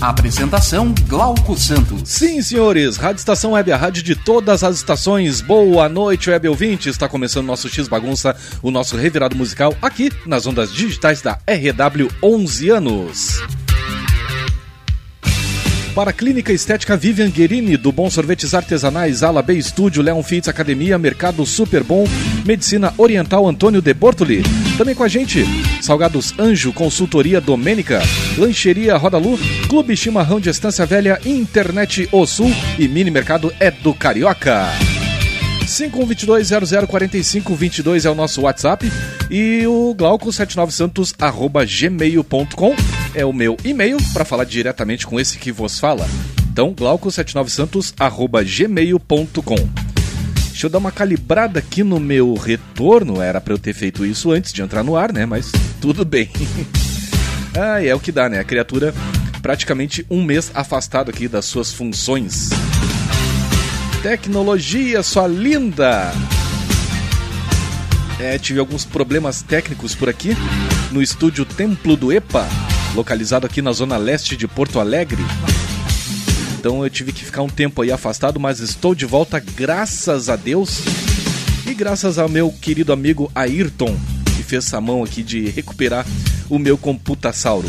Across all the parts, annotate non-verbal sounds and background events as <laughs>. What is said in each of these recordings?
Apresentação Glauco Santos. Sim, senhores, Rádio Estação Web, a rádio de todas as estações. Boa noite, web ouvinte. Está começando nosso X Bagunça, o nosso revirado musical aqui nas ondas digitais da RW 11 anos. Para a Clínica Estética Vivian Guerini, do Bom Sorvetes Artesanais, Ala B Estúdio, Leon Fitz Academia, Mercado Super Bom, Medicina Oriental Antônio de Bortoli. Também com a gente, Salgados Anjo, Consultoria Domênica, Lancheria Rodalu, Clube Chimarrão de Estância Velha, Internet O Sul e Mini Mercado é do Carioca. 5122-004522 é o nosso WhatsApp e o glauco79santos arroba gmail.com é o meu e-mail para falar diretamente com esse que vos fala. Então, glauco79santos arroba gmail.com Deixa eu dar uma calibrada aqui no meu retorno. Era para eu ter feito isso antes de entrar no ar, né? Mas tudo bem. <laughs> ah, é o que dá, né? A criatura praticamente um mês afastado aqui das suas funções. Tecnologia, sua linda! É, tive alguns problemas técnicos por aqui no estúdio Templo do EPA, localizado aqui na zona leste de Porto Alegre. Então eu tive que ficar um tempo aí afastado, mas estou de volta graças a Deus e graças ao meu querido amigo Ayrton, que fez essa mão aqui de recuperar o meu computassauro.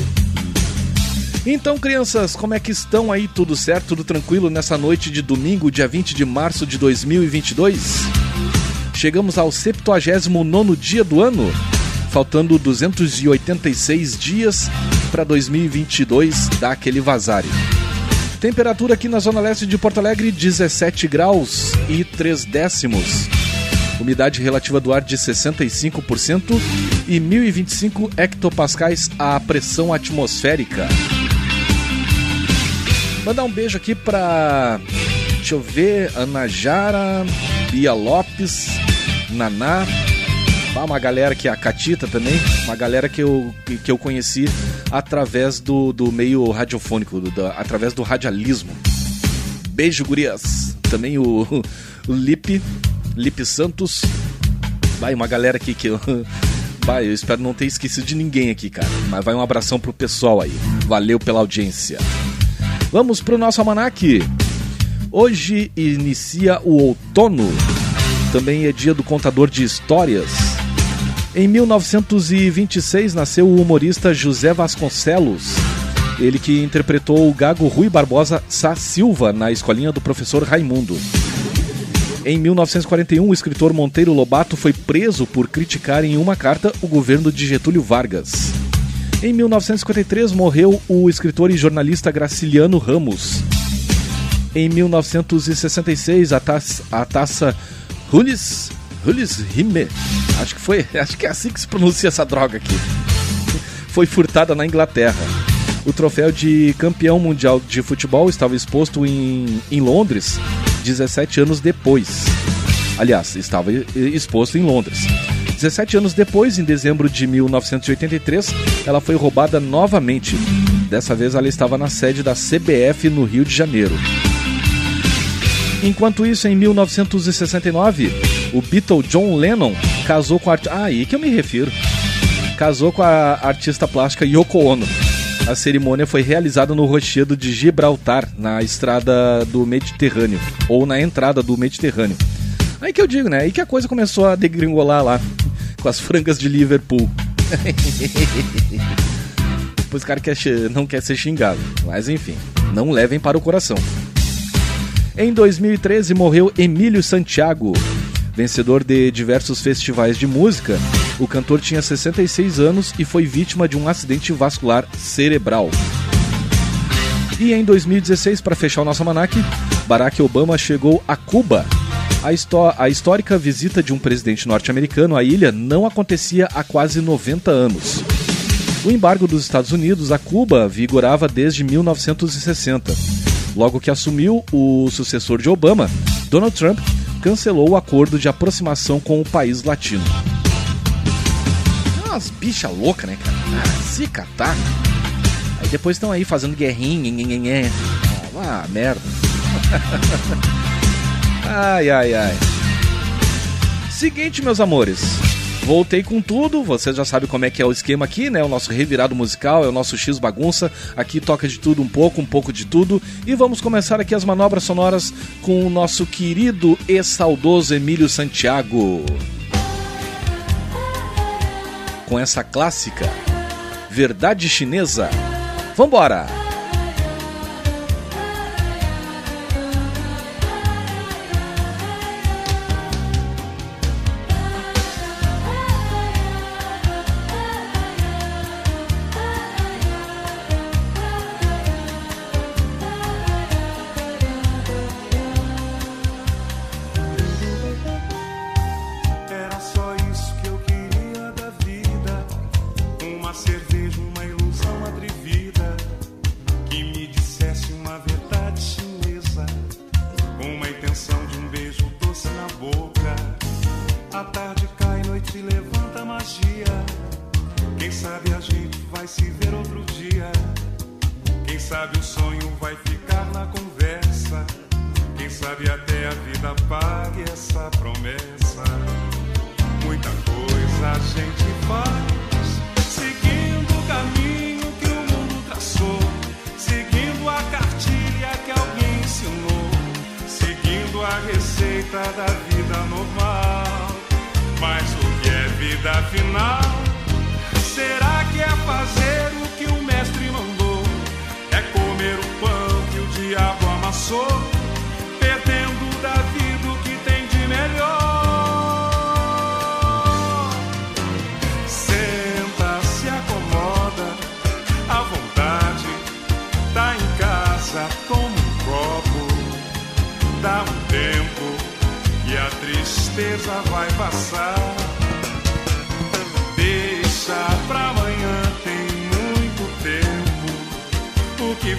Então, crianças, como é que estão aí? Tudo certo? Tudo tranquilo nessa noite de domingo, dia 20 de março de 2022? Chegamos ao 79 dia do ano, faltando 286 dias para 2022 dar aquele vazário. Temperatura aqui na zona leste de Porto Alegre, 17 graus e 3 décimos. Umidade relativa do ar de 65% e 1025 hectopascais a pressão atmosférica. Mandar um beijo aqui pra. Deixa eu ver. Ana Jara, Bia Lopes, Naná. Uma galera que é a Catita também, uma galera que eu, que eu conheci através do, do meio radiofônico, do, através do radialismo. Beijo, gurias. Também o, o Lipe, Lipe Santos. Vai, uma galera aqui que eu. <laughs> Vai, eu espero não ter esquecido de ninguém aqui, cara. Mas vai um abração pro pessoal aí. Valeu pela audiência. Vamos pro nosso almanac. Hoje inicia o outono. Também é dia do contador de histórias. Em 1926 nasceu o humorista José Vasconcelos. Ele que interpretou o gago Rui Barbosa Sá Silva na escolinha do professor Raimundo. Em 1941, o escritor Monteiro Lobato foi preso por criticar em uma carta o governo de Getúlio Vargas. Em 1953 morreu o escritor e jornalista Graciliano Ramos. Em 1966 a taça, a taça Hulis Rime, acho que foi, <laughs> acho que é assim que se pronuncia essa droga aqui. Foi furtada na Inglaterra. O troféu de campeão mundial de futebol estava exposto em, em Londres 17 anos depois. Aliás, estava exposto em Londres. 17 anos depois, em dezembro de 1983, ela foi roubada novamente. Dessa vez ela estava na sede da CBF no Rio de Janeiro. Enquanto isso, em 1969, o Beatle John Lennon casou com a. Ah, aí que eu me refiro. Casou com a artista plástica Yoko Ono. A cerimônia foi realizada no Rochedo de Gibraltar, na estrada do Mediterrâneo, ou na entrada do Mediterrâneo. Aí que eu digo, né? Aí que a coisa começou a degringolar lá com as frangas de Liverpool. <laughs> Depois o cara quer, não quer ser xingado. Mas enfim, não levem para o coração. Em 2013 morreu Emílio Santiago. Vencedor de diversos festivais de música, o cantor tinha 66 anos e foi vítima de um acidente vascular cerebral. E em 2016, para fechar o nosso almanac, Barack Obama chegou a Cuba a, a histórica visita de um presidente norte-americano à ilha não acontecia há quase 90 anos. O embargo dos Estados Unidos a Cuba vigorava desde 1960. Logo que assumiu, o sucessor de Obama, Donald Trump, cancelou o acordo de aproximação com o país latino. É umas bichas loucas, né, cara? Ah, se catar. Aí depois estão aí fazendo guerrinha, nhenhenhen. Ah, merda. <laughs> ai, ai, ai. Seguinte, meus amores. Voltei com tudo, vocês já sabem como é que é o esquema aqui, né? O nosso revirado musical, é o nosso X bagunça. Aqui toca de tudo um pouco, um pouco de tudo. E vamos começar aqui as manobras sonoras com o nosso querido e saudoso Emílio Santiago. Com essa clássica, Verdade Chinesa. Vambora!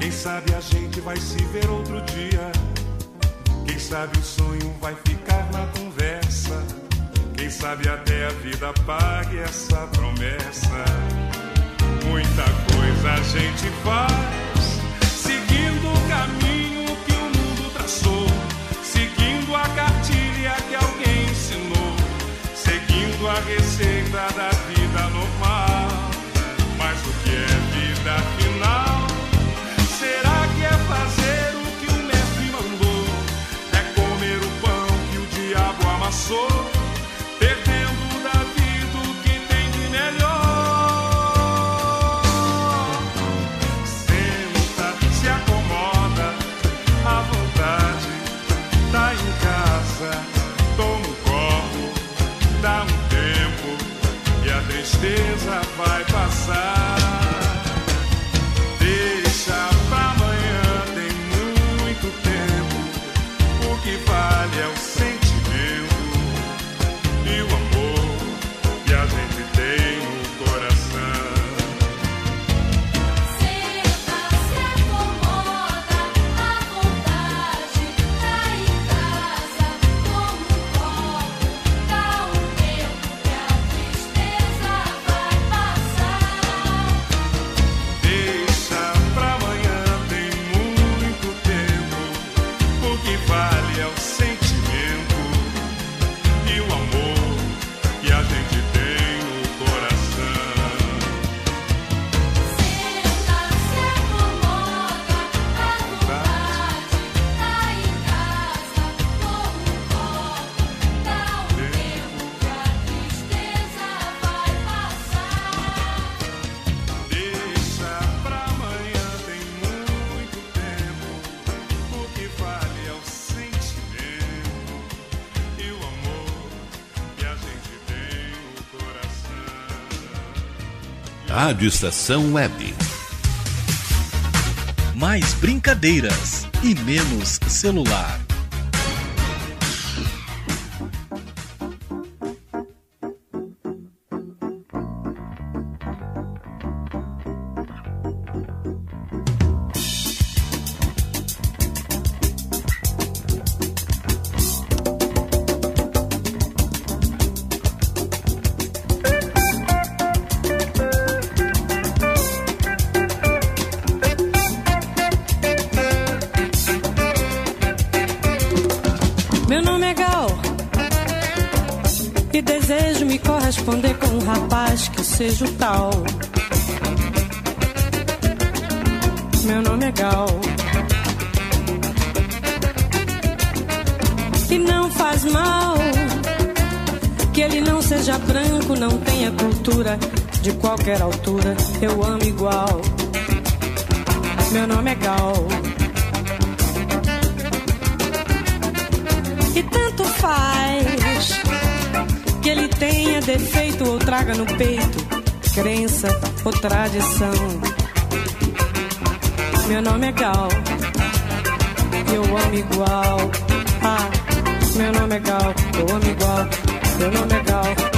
Quem sabe a gente vai se ver outro dia. Quem sabe o sonho vai ficar na conversa. Quem sabe até a vida pague essa promessa. Muita coisa a gente faz, seguindo o caminho que o mundo traçou, seguindo a cartilha que alguém ensinou, seguindo a receita da vida normal. Mas o que é vida? Rádio Estação Web. Mais brincadeiras e menos celular. Branco, não tenha cultura de qualquer altura. Eu amo igual. Meu nome é Gal. E tanto faz que ele tenha defeito ou traga no peito crença ou tradição. Meu nome é Gal, eu amo igual. Ah, meu nome é Gal, eu amo igual. Meu nome é Gal.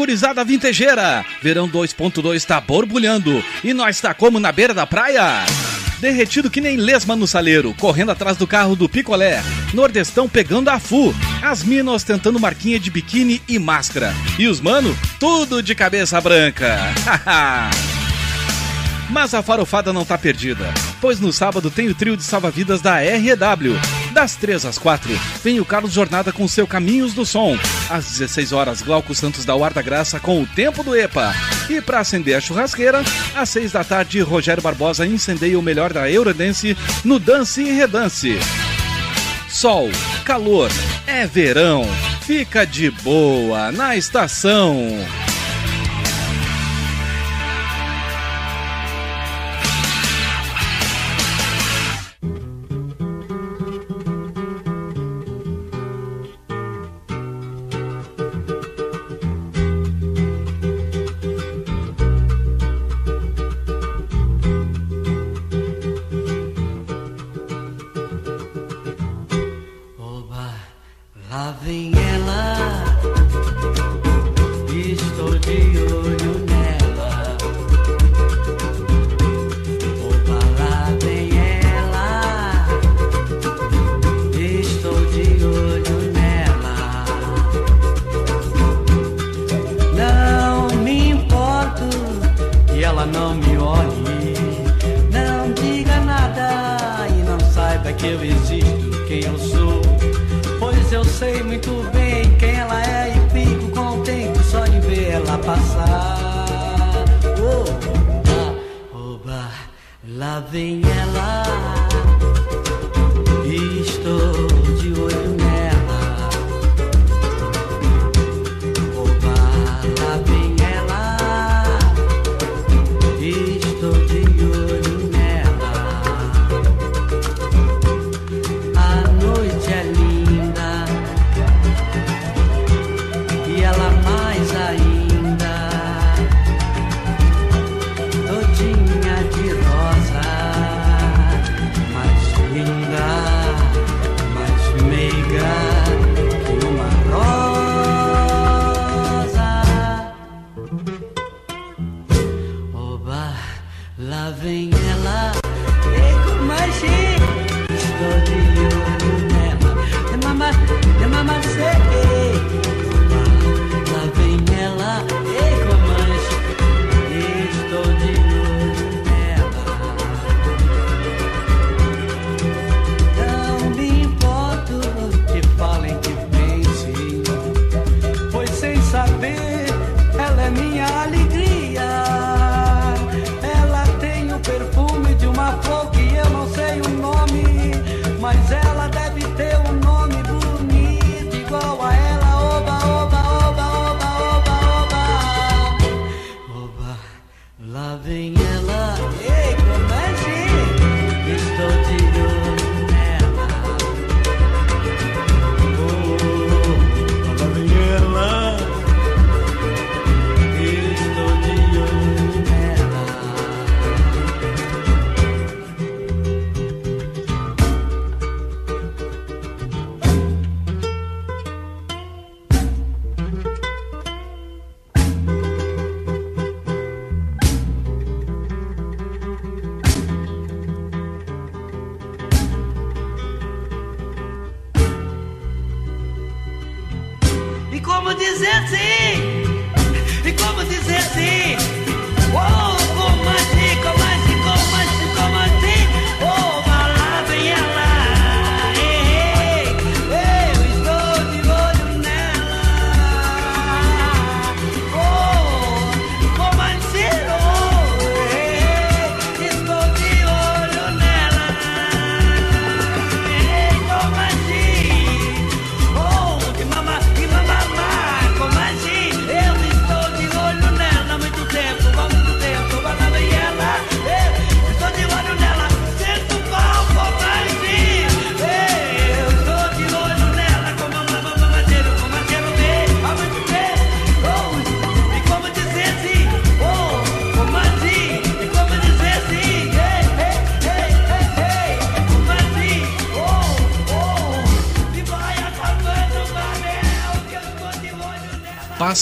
Gurizada vintejeira. Verão 2.2 está borbulhando e nós tá como na beira da praia. Derretido que nem lesma no saleiro, correndo atrás do carro do picolé. Nordestão pegando a fu. As minas ostentando marquinha de biquíni e máscara. E os mano, tudo de cabeça branca. <laughs> Mas a farofada não tá perdida, pois no sábado tem o trio de salva-vidas da REW. Das 3 às 4, vem o Carlos Jornada com seu Caminhos do Som. Às 16 horas, Glauco Santos da Guarda Graça com o Tempo do EPA. E para acender a churrasqueira, às 6 da tarde, Rogério Barbosa incendeia o melhor da Eurodance no Dance e Redance. Sol, calor, é verão. Fica de boa na estação.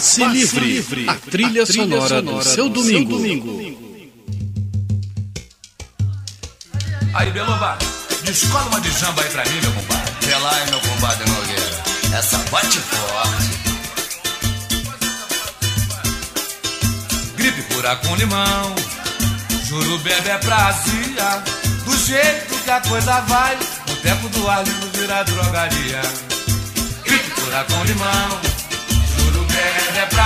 Passe, livre, a trilha, sonora, do seu domingo. Aí, Beloba, descola uma de jamba aí pra mim, meu compadre. Vê lá, meu compadre Nogueira. Essa bate forte. Gripe cura com limão, juro bebe é prazia. Do jeito que a coisa vai, o tempo do Arlindo vira drogaria. Gripe cura com limão,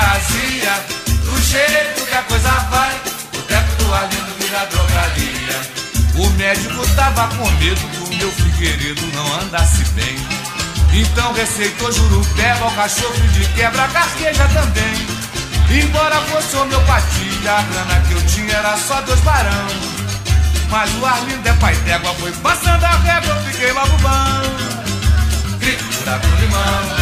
prazia. Do jeito que a coisa vai, o tempo do Arlindo vira drogaria. O médico tava com medo do meu figueiredo não andasse bem. Então receitou jurupeba, alcachofre de quebra, carqueja também. Embora fosse homeopatia, a grana que eu tinha era só dois barão. Mas o Arlindo é pai d'égua, foi passando a régua, eu fiquei logo bom. Grito cura com limão,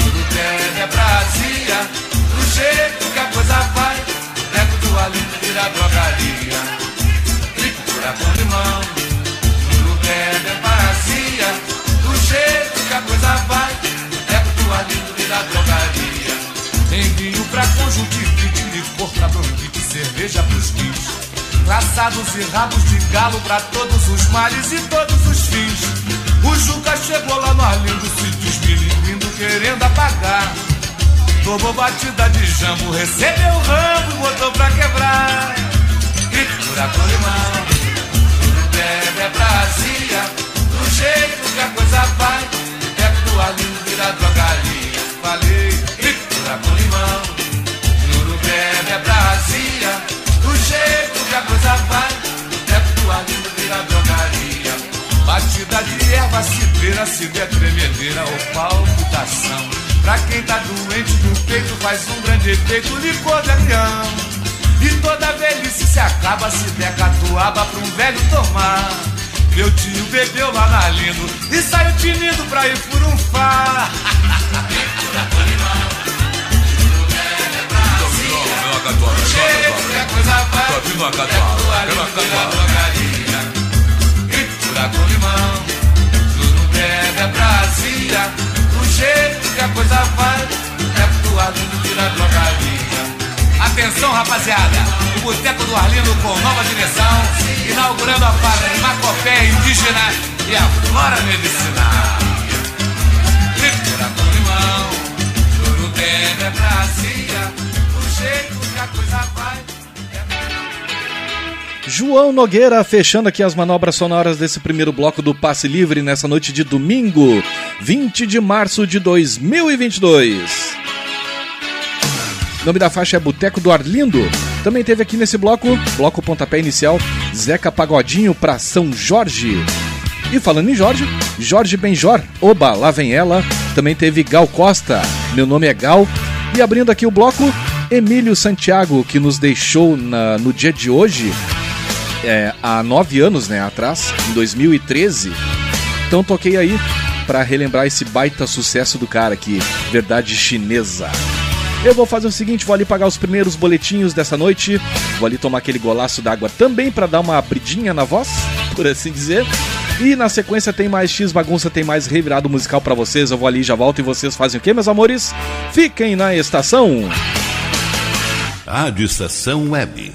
jurupeba é Brasília. Jeito que a coisa vai, o teco do Arlindo vira drogaria. Grito cura com limão, jurupeba é Brasília. Do jeito que a coisa vai, o teco do Arlindo vira drogaria. Tem vinho pra conjuntivite, licor pra bronquite, cerveja pros guis. Laçados e rabos de galo pra todos os males e todos os fins. O Juca chegou lá no Arlindo, se desmilindo, querendo apagar. Tomou batida de jambo, recebeu o rambo botou pra quebrar. Gritura com limão, bebe é Brasília. Do jeito que a coisa vai, teco do Arlindo vira drogaria. Falei, gritura com limão, juro bebe é Brasília. Do jeito que a coisa vai, teco do Arlindo vira drogaria. Batida de erva, cidreira, se der tremedeira ou palpitação. Pra quem tá doente do peito faz um grande efeito licor de avião. E toda velhice se acaba se der catuaba pra um velho tomar. Meu tio bebeu lá na Lindo e saiu tinindo pra ir furunfar. <laughs> A coisa vai, Tô uma é catuaba, com limão, juro bebe Brasília. Jeito que a coisa vai, é tua Lindo vira drogaria. Atenção, rapaziada! O Boteco do Arlindo com nova direção, inaugurando a farmacopéia indígena e a flora medicinal. Gritura com limão, juro bebe é Brasília. Do jeito que a coisa vai. João Nogueira fechando aqui as manobras sonoras desse primeiro bloco do Passe Livre nessa noite de domingo, 20 de março de 2022. O nome da faixa é Boteco do Arlindo. Também teve aqui nesse bloco, bloco pontapé inicial, Zeca Pagodinho pra São Jorge. E falando em Jorge, Jorge Benjor, Oba, lá vem ela. Também teve Gal Costa, meu nome é Gal. E abrindo aqui o bloco, Emílio Santiago, que nos deixou na- no dia de hoje, é, há nove anos né, atrás, em 2013. Então toquei aí para relembrar esse baita sucesso do cara aqui, Verdade Chinesa. Eu vou fazer o seguinte, vou ali pagar os primeiros boletinhos dessa noite, vou ali tomar aquele golaço d'água também para dar uma abridinha na voz, por assim dizer. E na sequência tem mais X bagunça, tem mais revirado musical para vocês. Eu vou ali já volto e vocês fazem o quê, meus amores? Fiquem na estação. Rádio Estação Web.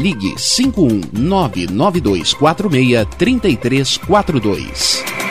ligue 51992463342.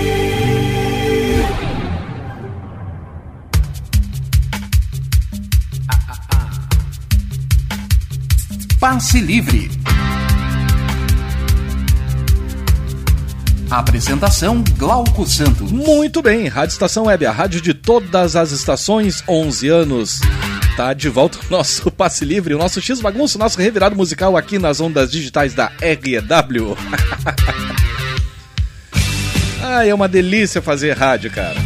Passe Livre. Apresentação Glauco Santos. Muito bem, Rádio Estação Web, a rádio de todas as estações, 11 anos. Tá de volta o nosso <laughs> passe livre, o nosso X bagunço, nosso revirado musical aqui nas ondas digitais da REW. <laughs> Ai, é uma delícia fazer rádio, cara.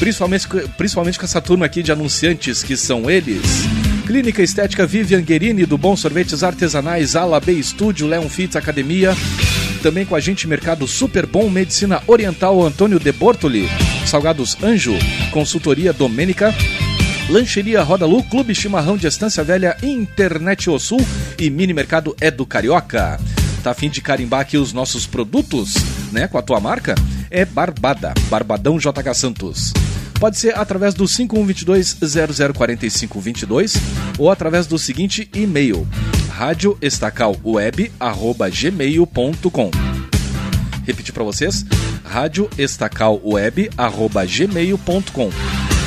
Principalmente, principalmente com essa turma aqui de anunciantes que são eles. Clínica Estética Vivian Guerini, do Bom Sorvetes Artesanais, Ala B Estúdio, Leon Fitz Academia. Também com a gente Mercado Super Bom, Medicina Oriental Antônio De Bortoli, Salgados Anjo, Consultoria Domênica, Lancheria Roda Lu, Clube Chimarrão de Estância Velha, Internet O Sul e Mini Mercado É do Carioca. Tá afim de carimbar aqui os nossos produtos, né, com a tua marca? É Barbada, Barbadão JH Santos. Pode ser através do 5122-004522 ou através do seguinte e-mail: radioestacalweb.gmail.com Repetir para vocês: radioestacalweb.gmail.com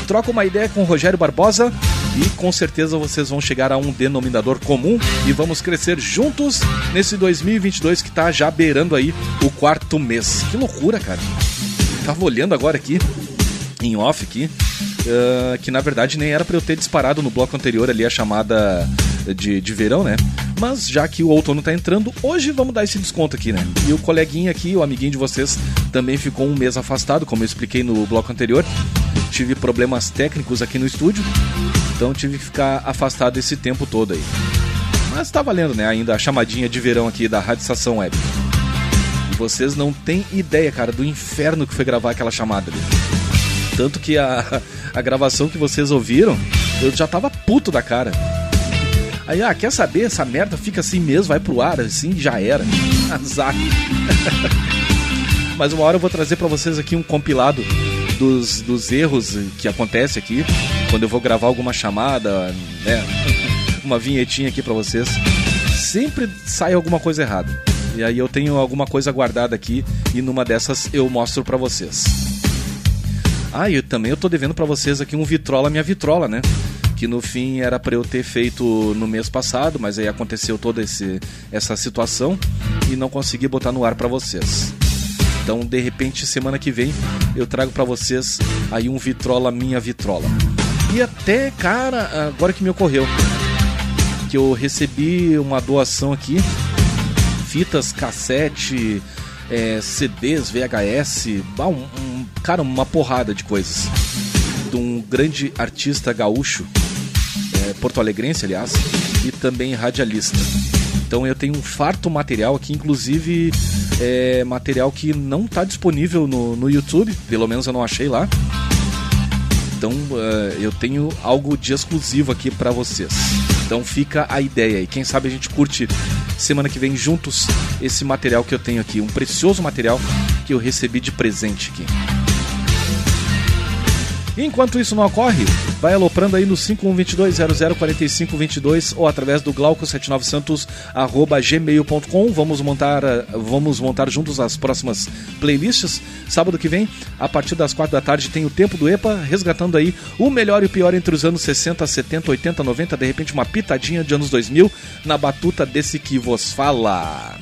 Troca uma ideia com o Rogério Barbosa e com certeza vocês vão chegar a um denominador comum e vamos crescer juntos nesse 2022 que tá já beirando aí o quarto mês. Que loucura, cara. Tava olhando agora aqui em off aqui, uh, que na verdade nem era para eu ter disparado no bloco anterior ali a chamada de, de verão, né? Mas já que o outono tá entrando, hoje vamos dar esse desconto aqui, né? E o coleguinha aqui, o amiguinho de vocês, também ficou um mês afastado, como eu expliquei no bloco anterior. tive problemas técnicos aqui no estúdio, então tive que ficar afastado esse tempo todo aí. Mas tá valendo, né? Ainda a chamadinha de verão aqui da Rádio Estação Web. Vocês não têm ideia, cara, do inferno que foi gravar aquela chamada ali. Tanto que a, a gravação que vocês ouviram, eu já tava puto da cara. Aí, ah, quer saber? Essa merda fica assim mesmo, vai pro ar, assim, já era. Azar. Mas uma hora eu vou trazer para vocês aqui um compilado dos, dos erros que acontece aqui quando eu vou gravar alguma chamada, né? <laughs> Uma vinhetinha aqui para vocês. Sempre sai alguma coisa errada. E aí eu tenho alguma coisa guardada aqui e numa dessas eu mostro para vocês. Ah, e também eu tô devendo para vocês aqui um Vitrola minha Vitrola, né? Que no fim era para eu ter feito no mês passado, mas aí aconteceu toda esse, essa situação e não consegui botar no ar para vocês. Então, de repente, semana que vem eu trago para vocês aí um Vitrola minha Vitrola. E até, cara, agora que me ocorreu que eu recebi uma doação aqui, fitas, cassete, é, CDs, VHS, um, um, cara, uma porrada de coisas. De um grande artista gaúcho, é, porto-alegrense, aliás, e também radialista. Então eu tenho um farto material aqui, inclusive é, material que não está disponível no, no YouTube, pelo menos eu não achei lá. Então uh, eu tenho algo de exclusivo aqui para vocês. Então fica a ideia aí. Quem sabe a gente curte semana que vem juntos esse material que eu tenho aqui, um precioso material que eu recebi de presente aqui. Enquanto isso não ocorre, vai aloprando aí no 5122004522 ou através do glauco79santos@gmail.com. Vamos montar vamos montar juntos as próximas playlists. Sábado que vem, a partir das quatro da tarde, tem o tempo do EPA, resgatando aí o melhor e o pior entre os anos 60, 70, 80, 90, de repente uma pitadinha de anos 2000 na batuta desse que vos fala.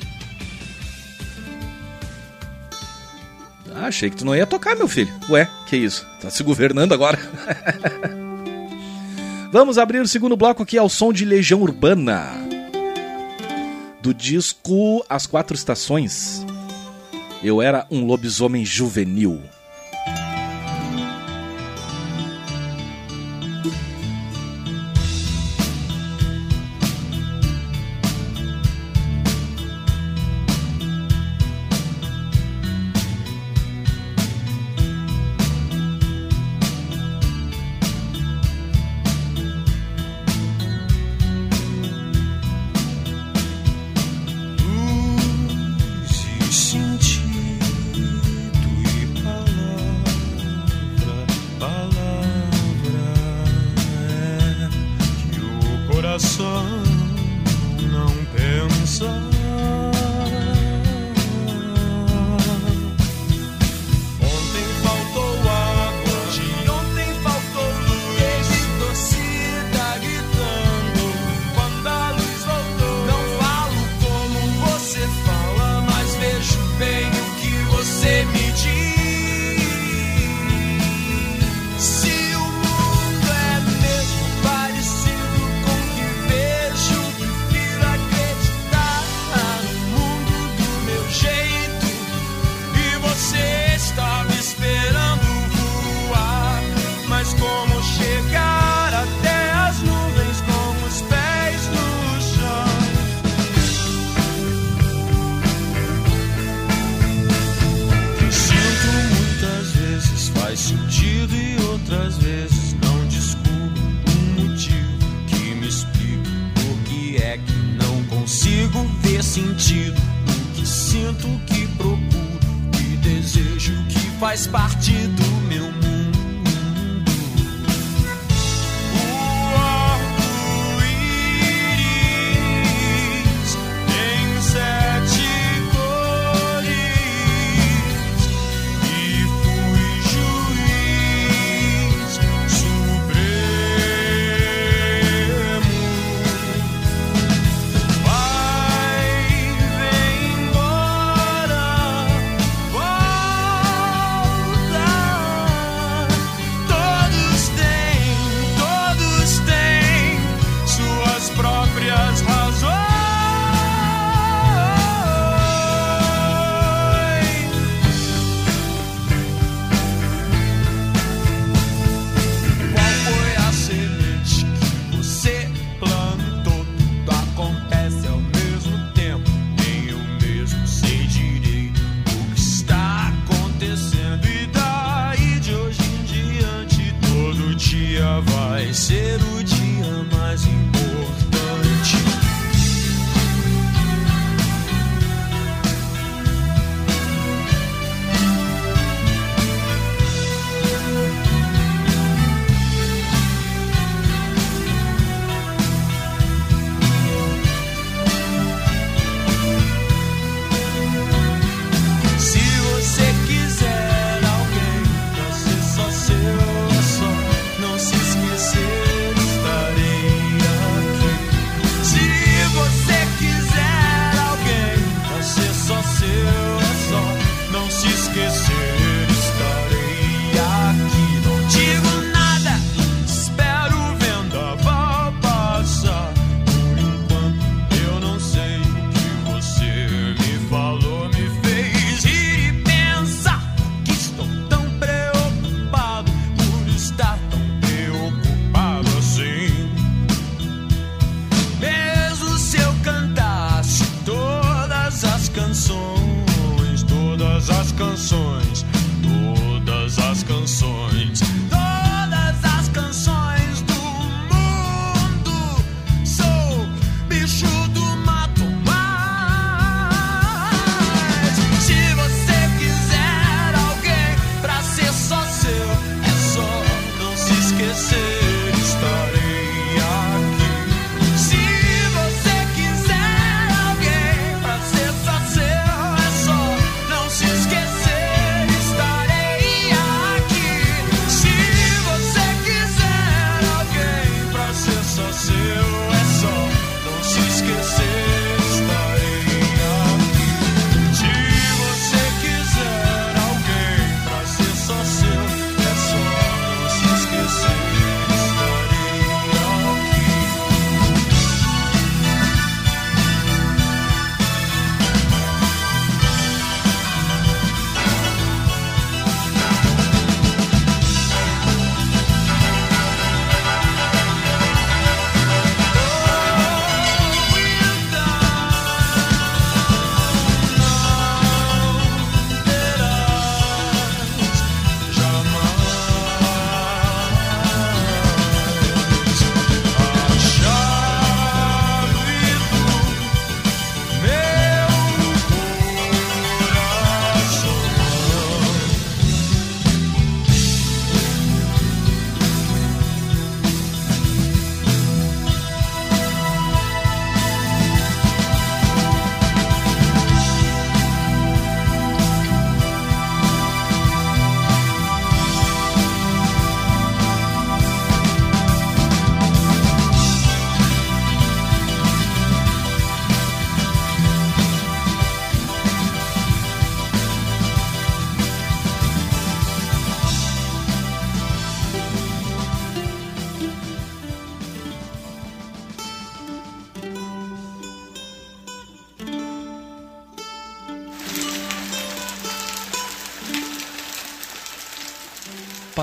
Ah, achei que tu não ia tocar, meu filho. Ué, que isso? Tá se governando agora? <laughs> Vamos abrir o segundo bloco aqui ao som de Legião Urbana. Do disco As Quatro Estações. Eu era um lobisomem juvenil.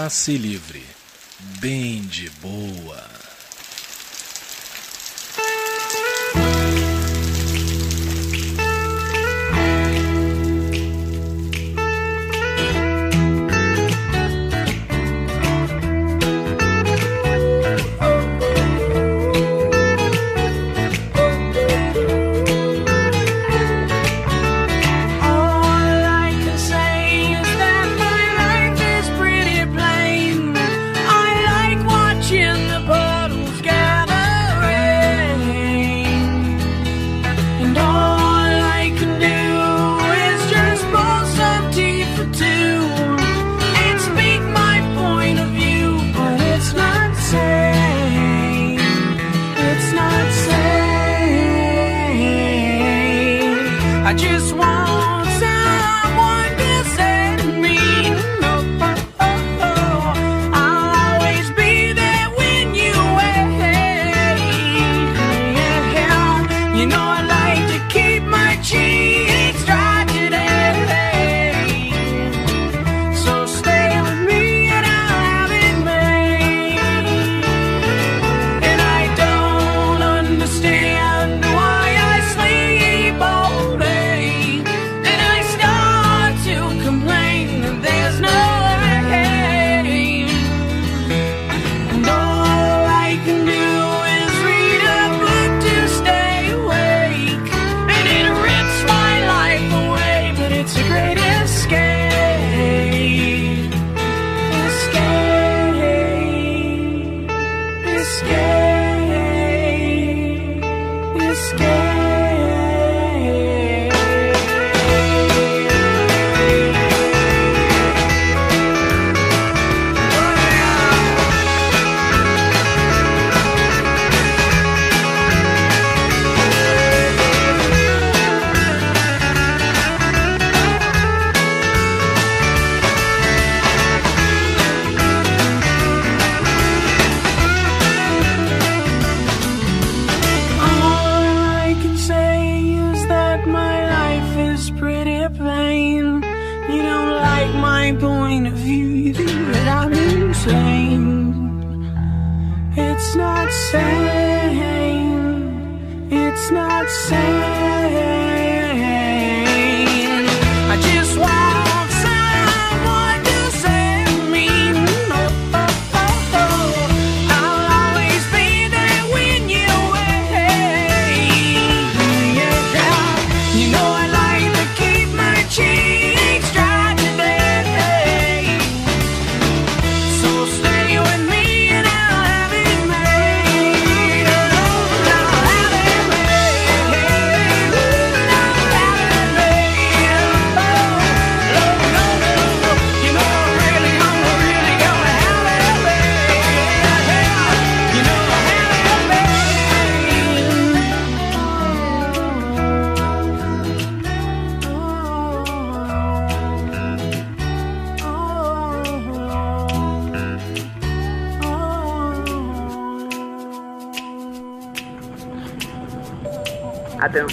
Passe livre. Bem de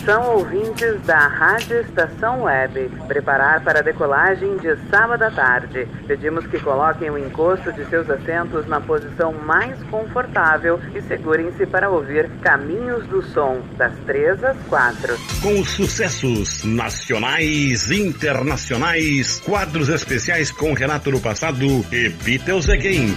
Atenção ouvintes da Rádio Estação Web. Preparar para a decolagem de sábado à tarde. Pedimos que coloquem o encosto de seus assentos na posição mais confortável e segurem-se para ouvir Caminhos do Som, das 3 às 4. Com os sucessos nacionais, internacionais, quadros especiais com Renato no passado e Beatles Again.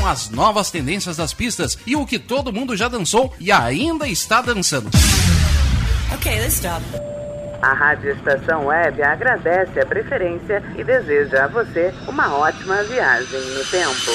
Com as novas tendências das pistas e o que todo mundo já dançou e ainda está dançando. Ok, let's stop. A Rádio Estação Web agradece a preferência e deseja a você uma ótima viagem no tempo.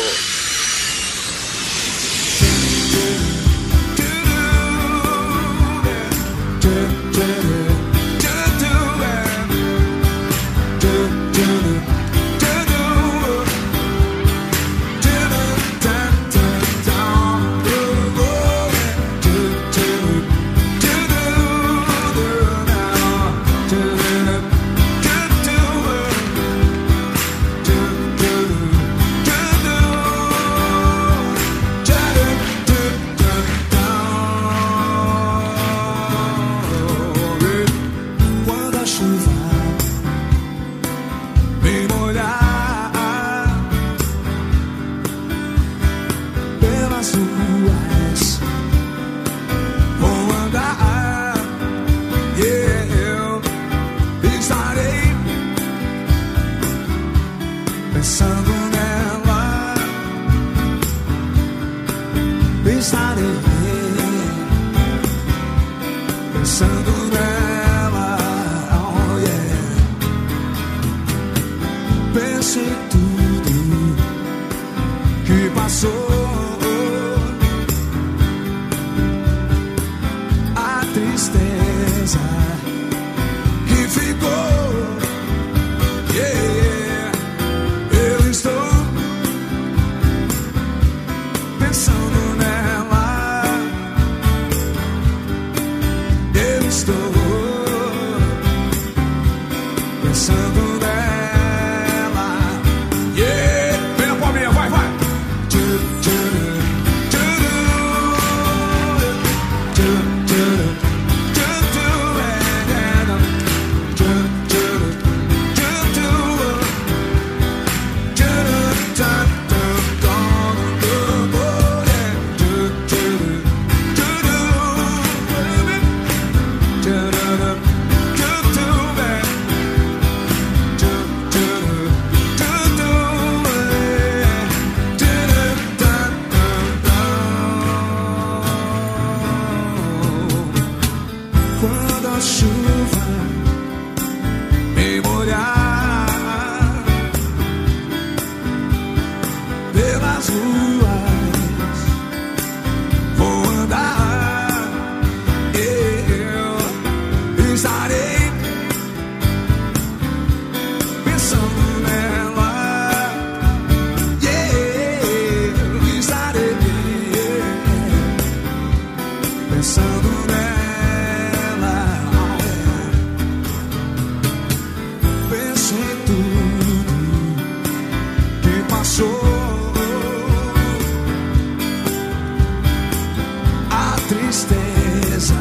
Tristeza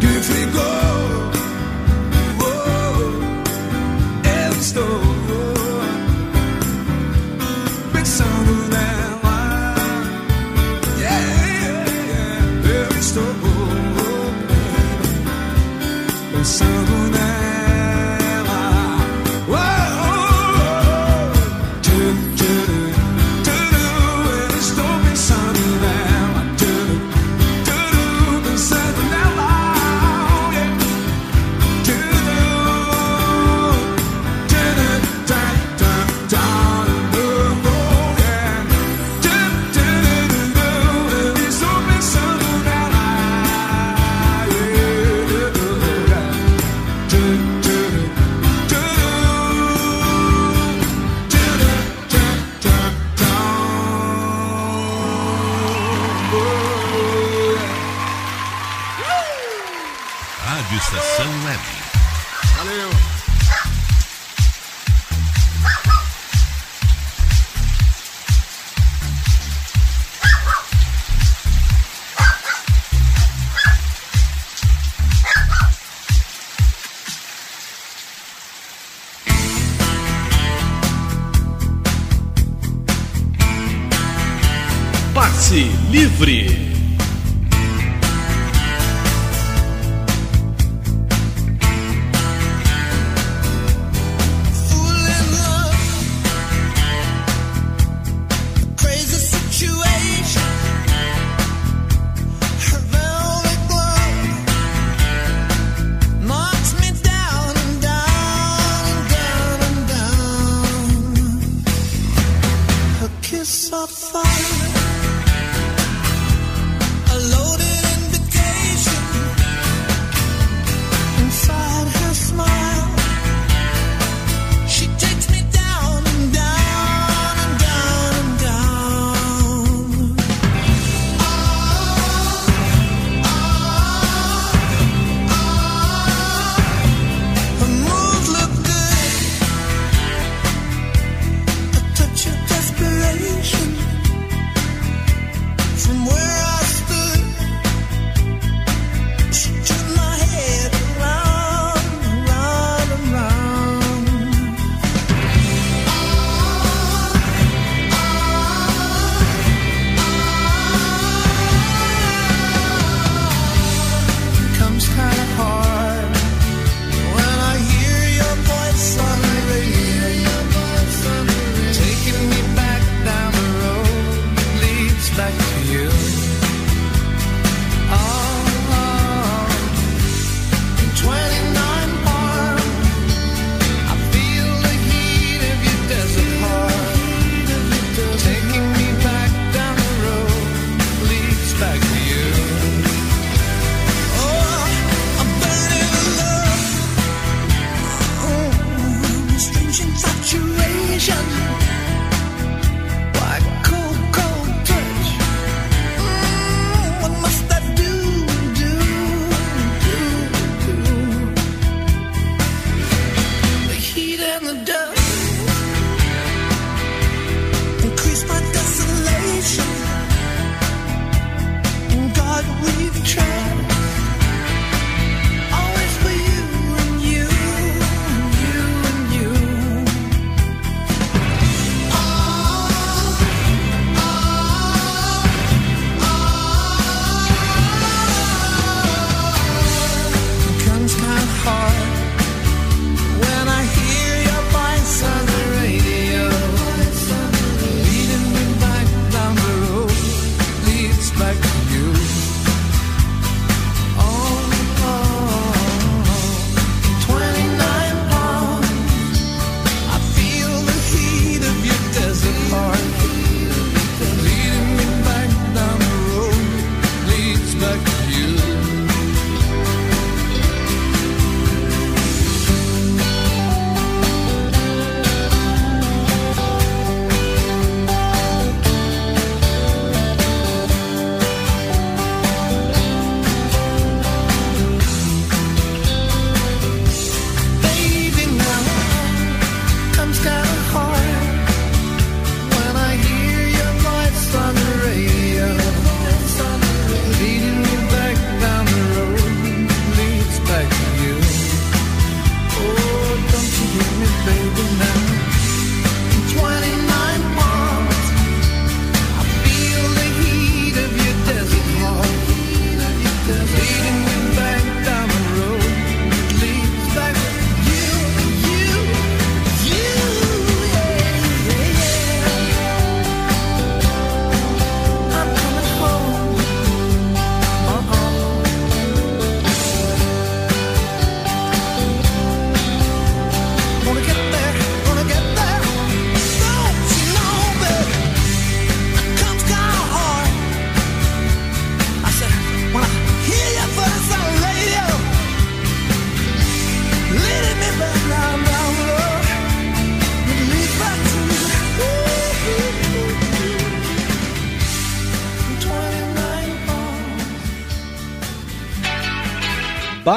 que ficou.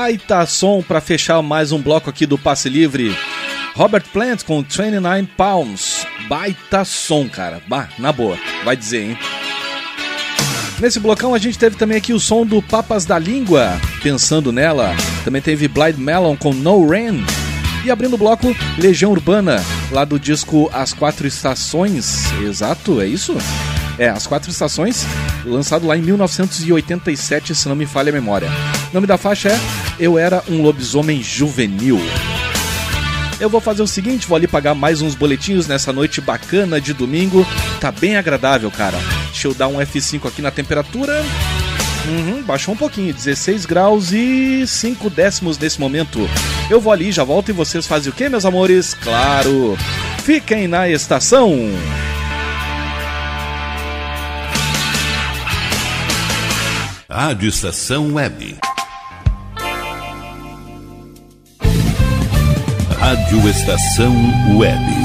Baita som para fechar mais um bloco aqui do Passe Livre. Robert Plant com 29 Pounds. Baita som, cara. Bah, na boa. Vai dizer, hein? Nesse blocão a gente teve também aqui o som do Papas da Língua, pensando nela. Também teve Blind Melon com No Rain. E abrindo o bloco, Legião Urbana, lá do disco As Quatro Estações. Exato, é isso? É, As Quatro Estações, lançado lá em 1987, se não me falha a memória. O nome da faixa é Eu Era um Lobisomem Juvenil. Eu vou fazer o seguinte, vou ali pagar mais uns boletinhos nessa noite bacana de domingo. Tá bem agradável, cara. Deixa eu dar um F5 aqui na temperatura. Uhum, baixou um pouquinho, 16 graus e 5 décimos nesse momento. Eu vou ali, já volto e vocês fazem o que, meus amores? Claro, fiquem na estação. Rádio Estação Web. Rádio Estação Web.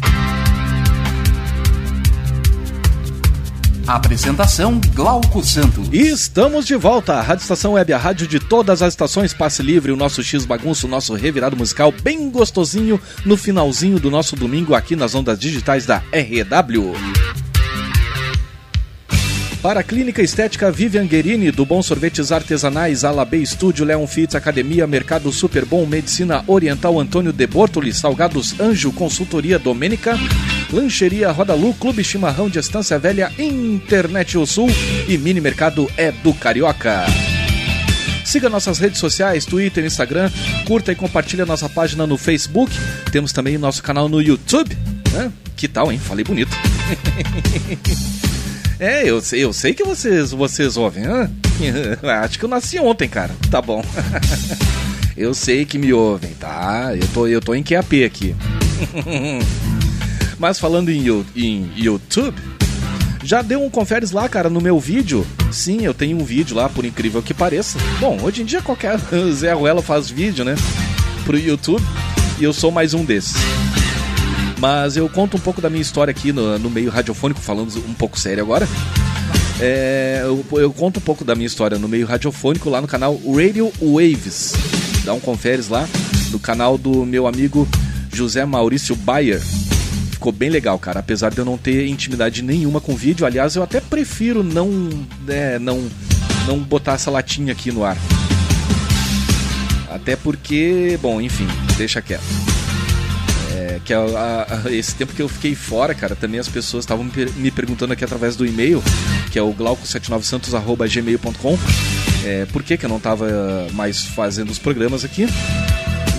Apresentação Glauco Santos. E estamos de volta. A Rádio Estação Web, a rádio de todas as estações, passe livre, o nosso X bagunço, o nosso revirado musical bem gostosinho no finalzinho do nosso domingo aqui nas ondas digitais da REW. Para a Clínica Estética Vivian Guerini, do Bom Sorvetes Artesanais, Ala B Estúdio, Leon Fitz, Academia, Mercado Super Bom, Medicina Oriental Antônio de Bortoli, Salgados Anjo, Consultoria Domênica, Lancheria Roda Lu, Clube Chimarrão de Estância Velha, Internet O Sul e Mini Mercado é do Carioca. Siga nossas redes sociais, Twitter, Instagram, curta e compartilhe a nossa página no Facebook. Temos também nosso canal no YouTube. Né? Que tal, hein? Falei bonito. <laughs> É, eu sei, eu sei que vocês, vocês ouvem. <laughs> Acho que eu nasci ontem, cara. Tá bom. <laughs> Eu sei que me ouvem, tá? Eu tô, eu tô em QAP aqui. Mas falando em, em YouTube, já deu um conferes lá, cara, no meu vídeo. Sim, eu tenho um vídeo lá, por incrível que pareça. Bom, hoje em dia qualquer <laughs> Zé Ruela faz vídeo, né? Pro YouTube. E eu sou mais um desses. Mas eu conto um pouco da minha história aqui no, no meio radiofônico, falando um pouco sério agora. É, eu, eu conto um pouco da minha história no meio radiofônico lá no canal Radio Waves. Dá um conferes lá no canal do meu amigo José Maurício Bayer. Ficou bem legal, cara. Apesar de eu não ter intimidade nenhuma com vídeo, aliás, eu até prefiro não, né, não, não botar essa latinha aqui no ar. Até porque, bom, enfim, deixa quieto. É, que a- a- a- esse tempo que eu fiquei fora, cara, também as pessoas estavam me, per- me perguntando aqui através do e-mail, que é o glauco79santos.gmail.com, é, por que, que eu não tava mais fazendo os programas aqui.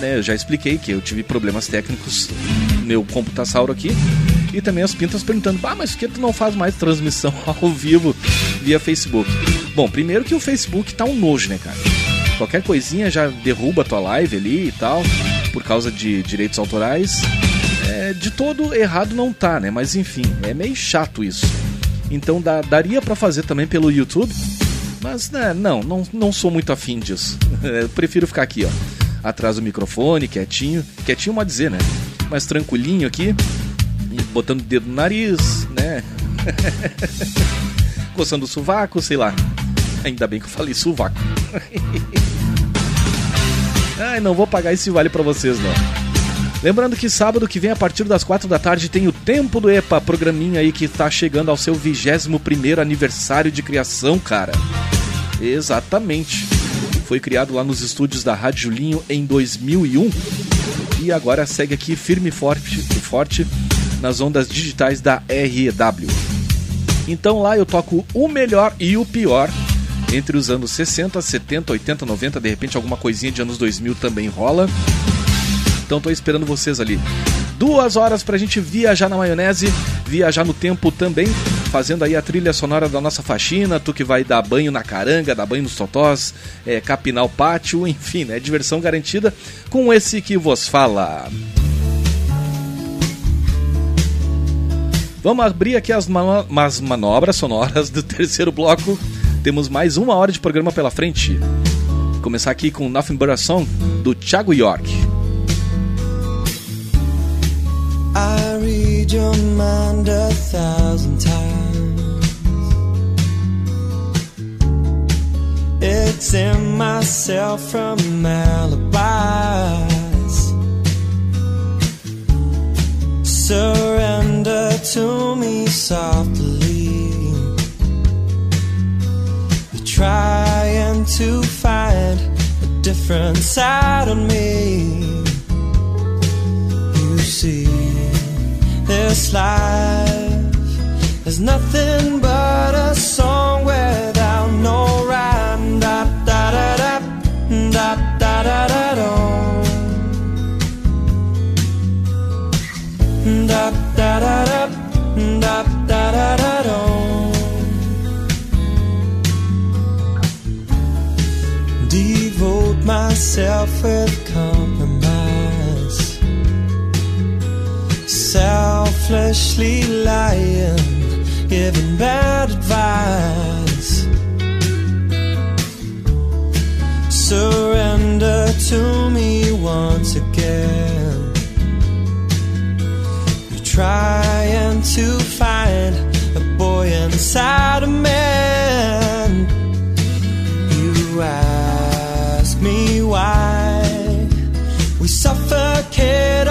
Né, eu já expliquei que eu tive problemas técnicos no meu computasauro aqui. E também as pintas perguntando, ah, mas por que tu não faz mais transmissão <laughs> ao vivo via Facebook? Bom, primeiro que o Facebook tá um nojo, né, cara? Qualquer coisinha já derruba tua live ali e tal, por causa de direitos autorais. É, de todo errado não tá, né? Mas enfim, é meio chato isso. Então dá- daria pra fazer também pelo YouTube, mas né, não, não, não sou muito afim disso. <laughs> Eu prefiro ficar aqui, ó, atrás do microfone, quietinho. Quietinho pode dizer, né? Mas tranquilinho aqui, botando o dedo no nariz, né? <laughs> Coçando o sovaco, sei lá. Ainda bem que eu falei sovaco. <laughs> Ai, não vou pagar esse vale pra vocês, não. Lembrando que sábado que vem, a partir das 4 da tarde, tem o Tempo do EPA, programinha aí que tá chegando ao seu 21 aniversário de criação, cara. Exatamente. Foi criado lá nos estúdios da Rádio Julinho em 2001 e agora segue aqui firme e forte, forte nas ondas digitais da REW. Então lá eu toco o melhor e o pior entre os anos 60, 70, 80, 90, de repente alguma coisinha de anos 2000 também rola. Então tô esperando vocês ali. Duas horas pra gente viajar na maionese, viajar no tempo também, fazendo aí a trilha sonora da nossa faxina, tu que vai dar banho na caranga, dar banho nos totós, é, capinar o pátio, enfim, né? Diversão garantida com esse que vos fala. Vamos abrir aqui as, mano- as manobras sonoras do <laughs> terceiro bloco. Temos mais uma hora de programa pela frente. Começar aqui com Nothing But a Song, do Thiago York. I read your mind a thousand times. In myself from alibis. Surrender to me softly. You're trying to find a different side of me. You see, this life is nothing but a song without no rhyme. Da da da da da. Da da da da da da da. Devote myself with compromise. Selfishly lying, giving bad advice surrender to me once again. You're trying to find a boy inside a man. You ask me why we suffocate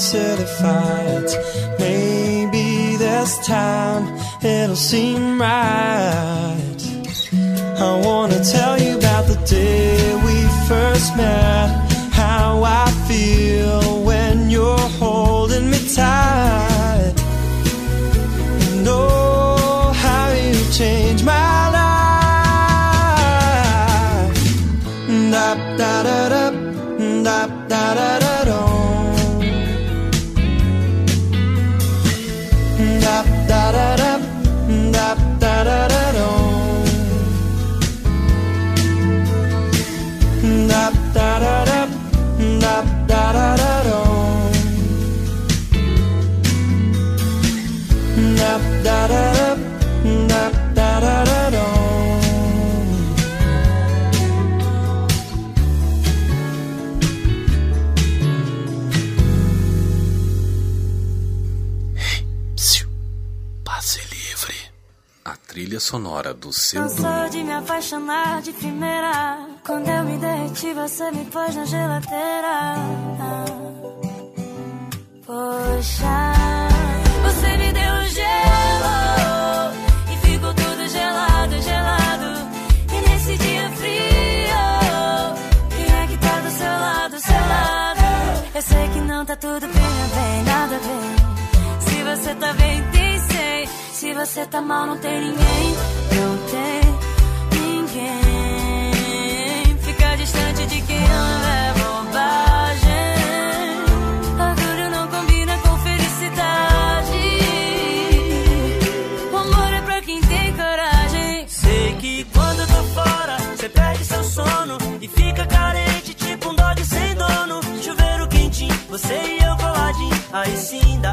silly fights. Maybe this time it'll seem right. I wanna tell you about the day we first met, how I feel when you're holding me tight. sonora do seu Cansou de me apaixonar de primeira. Quando eu me derreti, você me pôs na geladeira. Poxa, você me deu um gelo. E ficou tudo gelado, gelado. E nesse dia frio, quem é que tá do seu lado, seu lado? Eu sei que não tá tudo bem, não é nada bem. Se você tá bem, tem se você tá mal, não tem ninguém. Não tem ninguém. Fica distante de quem ama é bobagem. Orgulho não combina com felicidade. O amor é pra quem tem coragem. Sei que quando eu tô fora, você perde seu sono e fica carente, tipo um dog sem dono. Chuveiro quentinho, você e eu coladinho. Aí sim dá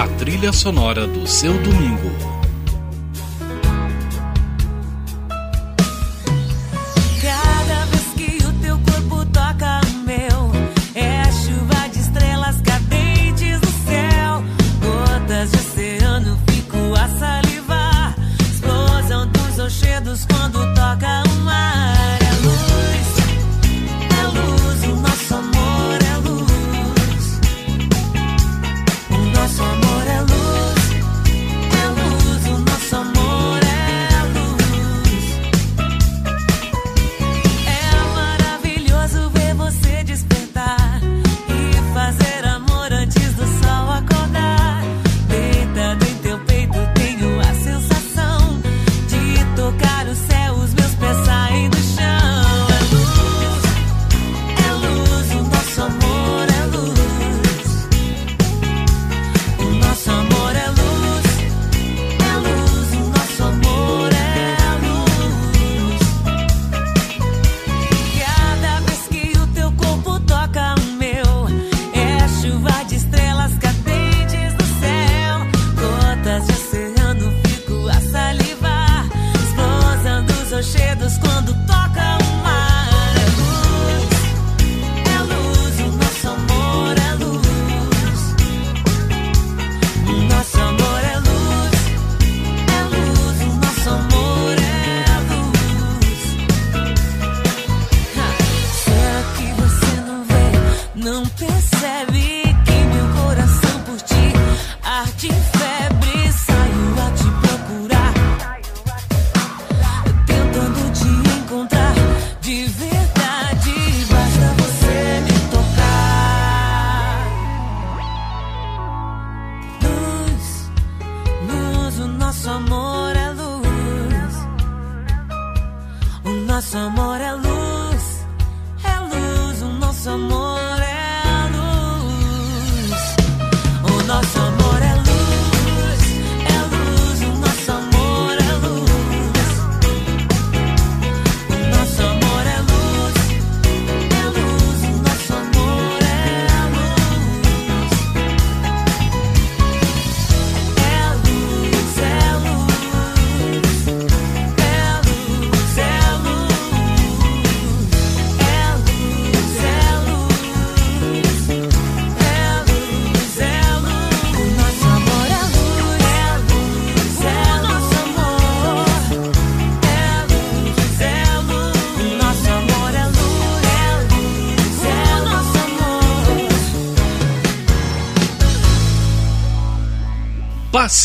a trilha sonora do seu domingo.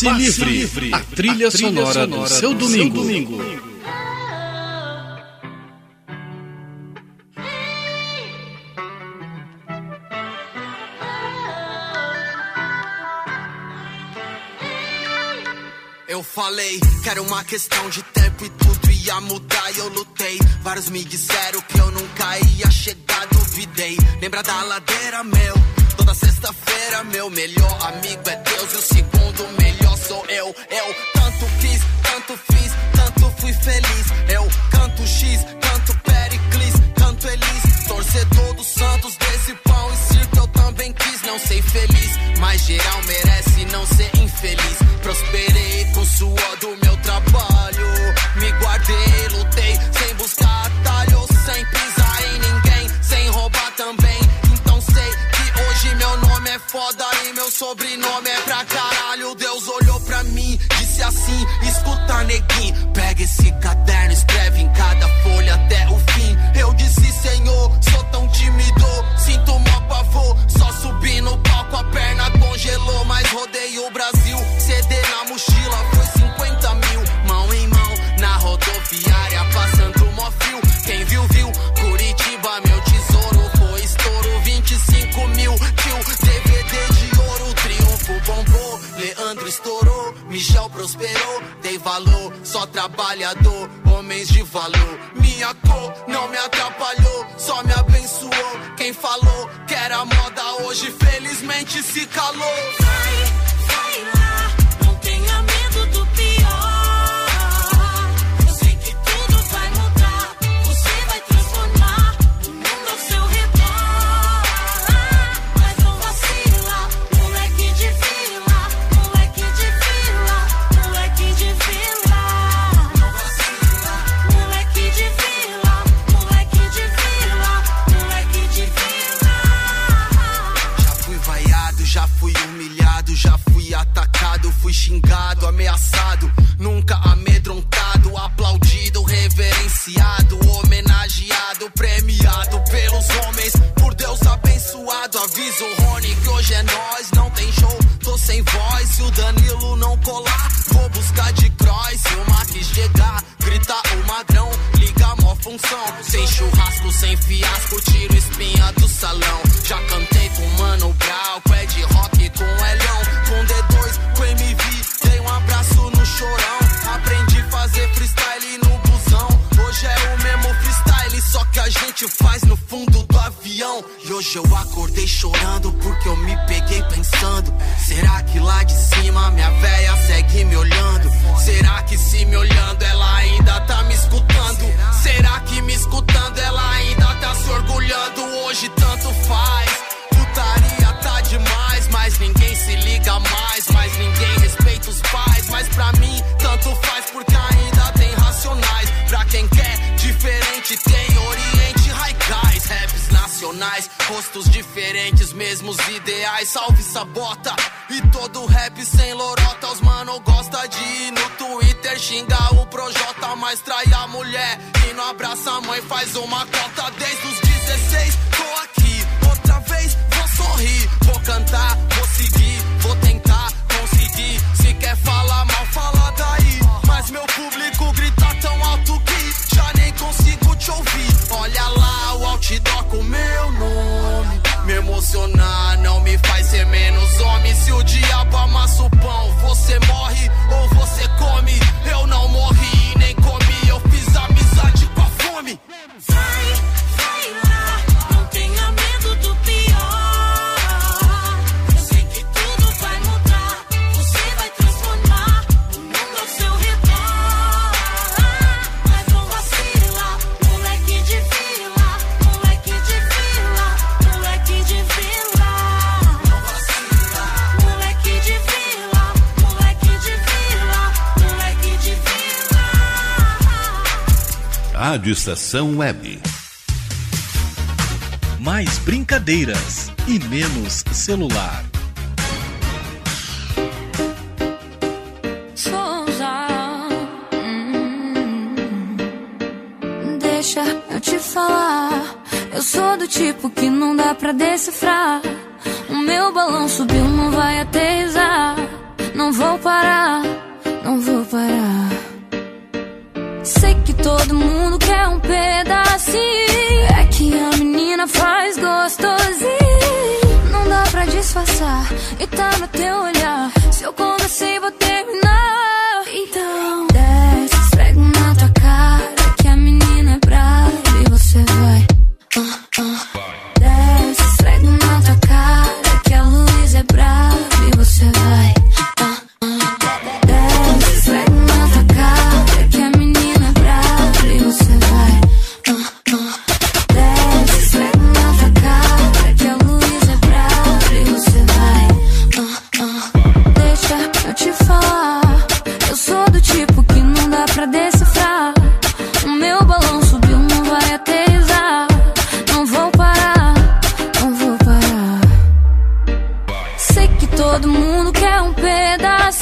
Passe, Livre, a trilha, sonora, do seu domingo. Eu falei que era uma questão de tempo e tudo ia mudar e eu lutei. Vários me disseram que eu nunca ia chegar, duvidei. Lembra da ladeira, meu? Toda sexta-feira, meu melhor amigo é Deus e o segundo melhor sou eu. Eu tanto quis, tanto fiz, tanto fui feliz. Eu canto X, canto Pericles, canto Elis. Torcedor dos Santos desse pão e circo eu também quis não ser feliz. Mas geral merece não ser infeliz. Prosperei com o suor do meu foda e meu sobrenome é pra caralho. Deus olhou pra mim, disse assim: escuta, neguinho, pega esse caderno, escreve em Trabalhador, homens de valor. Minha cor não me atrapalhou, só me abençoou. Quem falou que era moda hoje, felizmente se calou. God Rádio Estação Web. Mais brincadeiras e menos celular. Souza, hum, Deixa eu te falar. Eu sou do tipo que não dá pra decifrar. O meu balão subiu, não vai aterrizar. Não vou parar, não vou parar que todo mundo quer um pedacinho. É que a menina faz gostosinho. Não dá pra disfarçar, e tá no teu olhar. Se eu comecei, vou terminar. Então, desce, esfrega na tua cara. Que a menina é brava e você vai.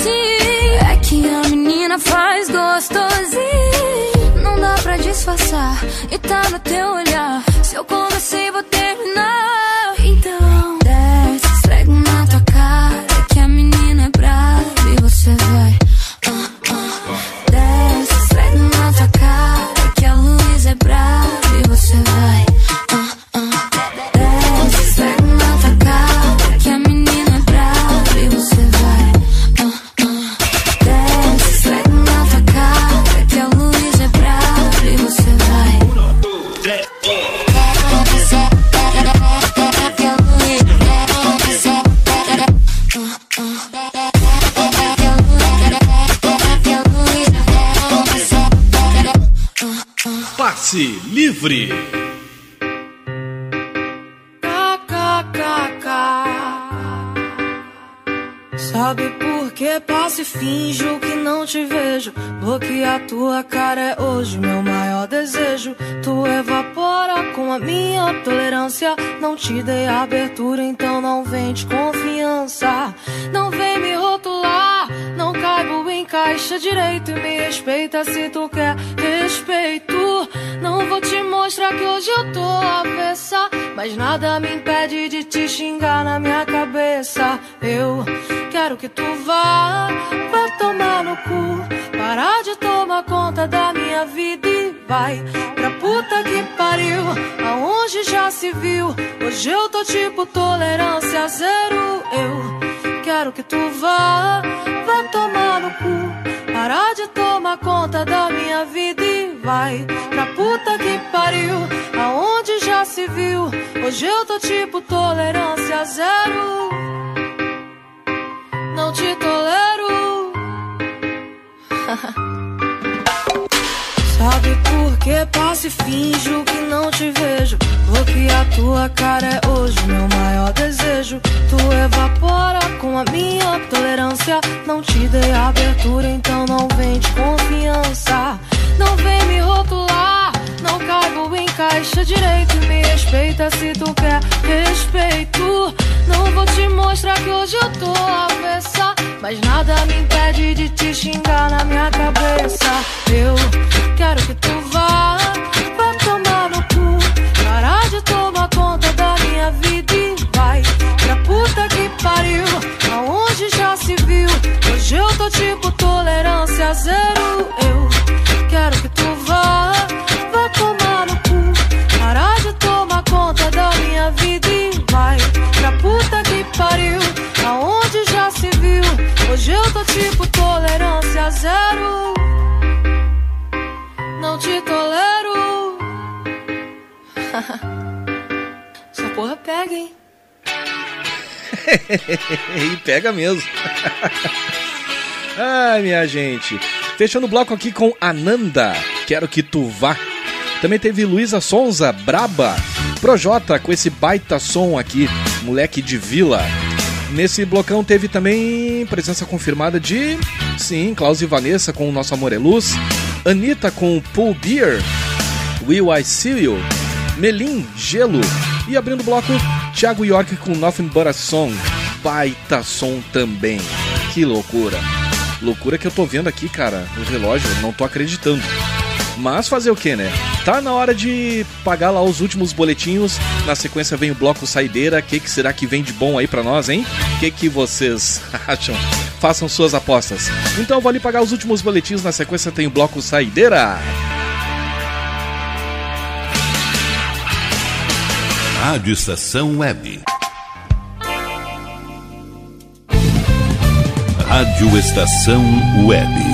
assim. É que a menina faz gostosinho. Não dá pra disfarçar. E tá no teu olhar. Se eu comecei, vou terminar. Então. Que passo e finjo que não te vejo? Bloquear tua cara é hoje meu maior desejo. Tu evapora com a minha tolerância. Não te dei abertura, então não vem de confiança. Não vem me rotular, não caibo em caixa direito. E me respeita se tu quer respeito. Não vou te mostrar que hoje eu tô avessa. Mas nada me impede de te xingar na minha cabeça. Eu quero que tu vá, vá tomar no cu. Parar de tomar conta da minha vida e vai pra puta que pariu. Aonde já se viu? Hoje eu tô tipo tolerância zero. Eu quero que tu vá, vá tomar no cu. Parar de tomar conta da minha vida vai pra puta que pariu. Aonde já se viu? Hoje eu tô tipo tolerância zero. Não te tolero. <laughs> Sabe por que passo e finjo que não te vejo? Bloquear tua cara é hoje meu maior desejo. Tu evapora com a minha tolerância. Não te dei abertura, então não vem de confiança. Não vem me rotular, não caibo em caixa direito. Me respeita se tu quer respeito. Não vou te mostrar que hoje eu tô avessa. Mas nada me impede de te xingar na minha cabeça. Eu quero que tu vá, vá tomar no cu. Parar de tomar conta da minha vida e vai pra puta que pariu. Aonde já se viu? Hoje eu tô tipo tolerância zero. Tipo tolerância zero. Não te tolero. <laughs> Essa porra pega, hein? <laughs> e pega mesmo. Ai, minha gente. Fechando o bloco aqui com Ananda, Quero Que Tu Vá. Também teve Luísa Sonza, Braba. Projota com esse baita som aqui, moleque de vila. Nesse blocão teve também presença confirmada de, sim, Klaus e Vanessa com O Nosso Amor é Luz, Anitta com Pool Beer, Will I See You, Melim, Gelo e abrindo o bloco, Thiago York com Nothing But a Song, baita som também, que loucura. Loucura que eu tô vendo aqui, cara, no relógio, não tô acreditando. Mas fazer o que, né? Tá na hora de pagar lá os últimos boletinhos. Na sequência vem o bloco Saideira. O que, que será que vem de bom aí pra nós, hein? O que, que vocês <laughs> acham? Façam suas apostas. Então vou ali pagar os últimos boletins. Na sequência tem o bloco Saideira. Rádio Estação Web. Rádio Estação Web.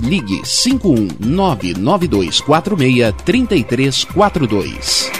ligue 51992463342.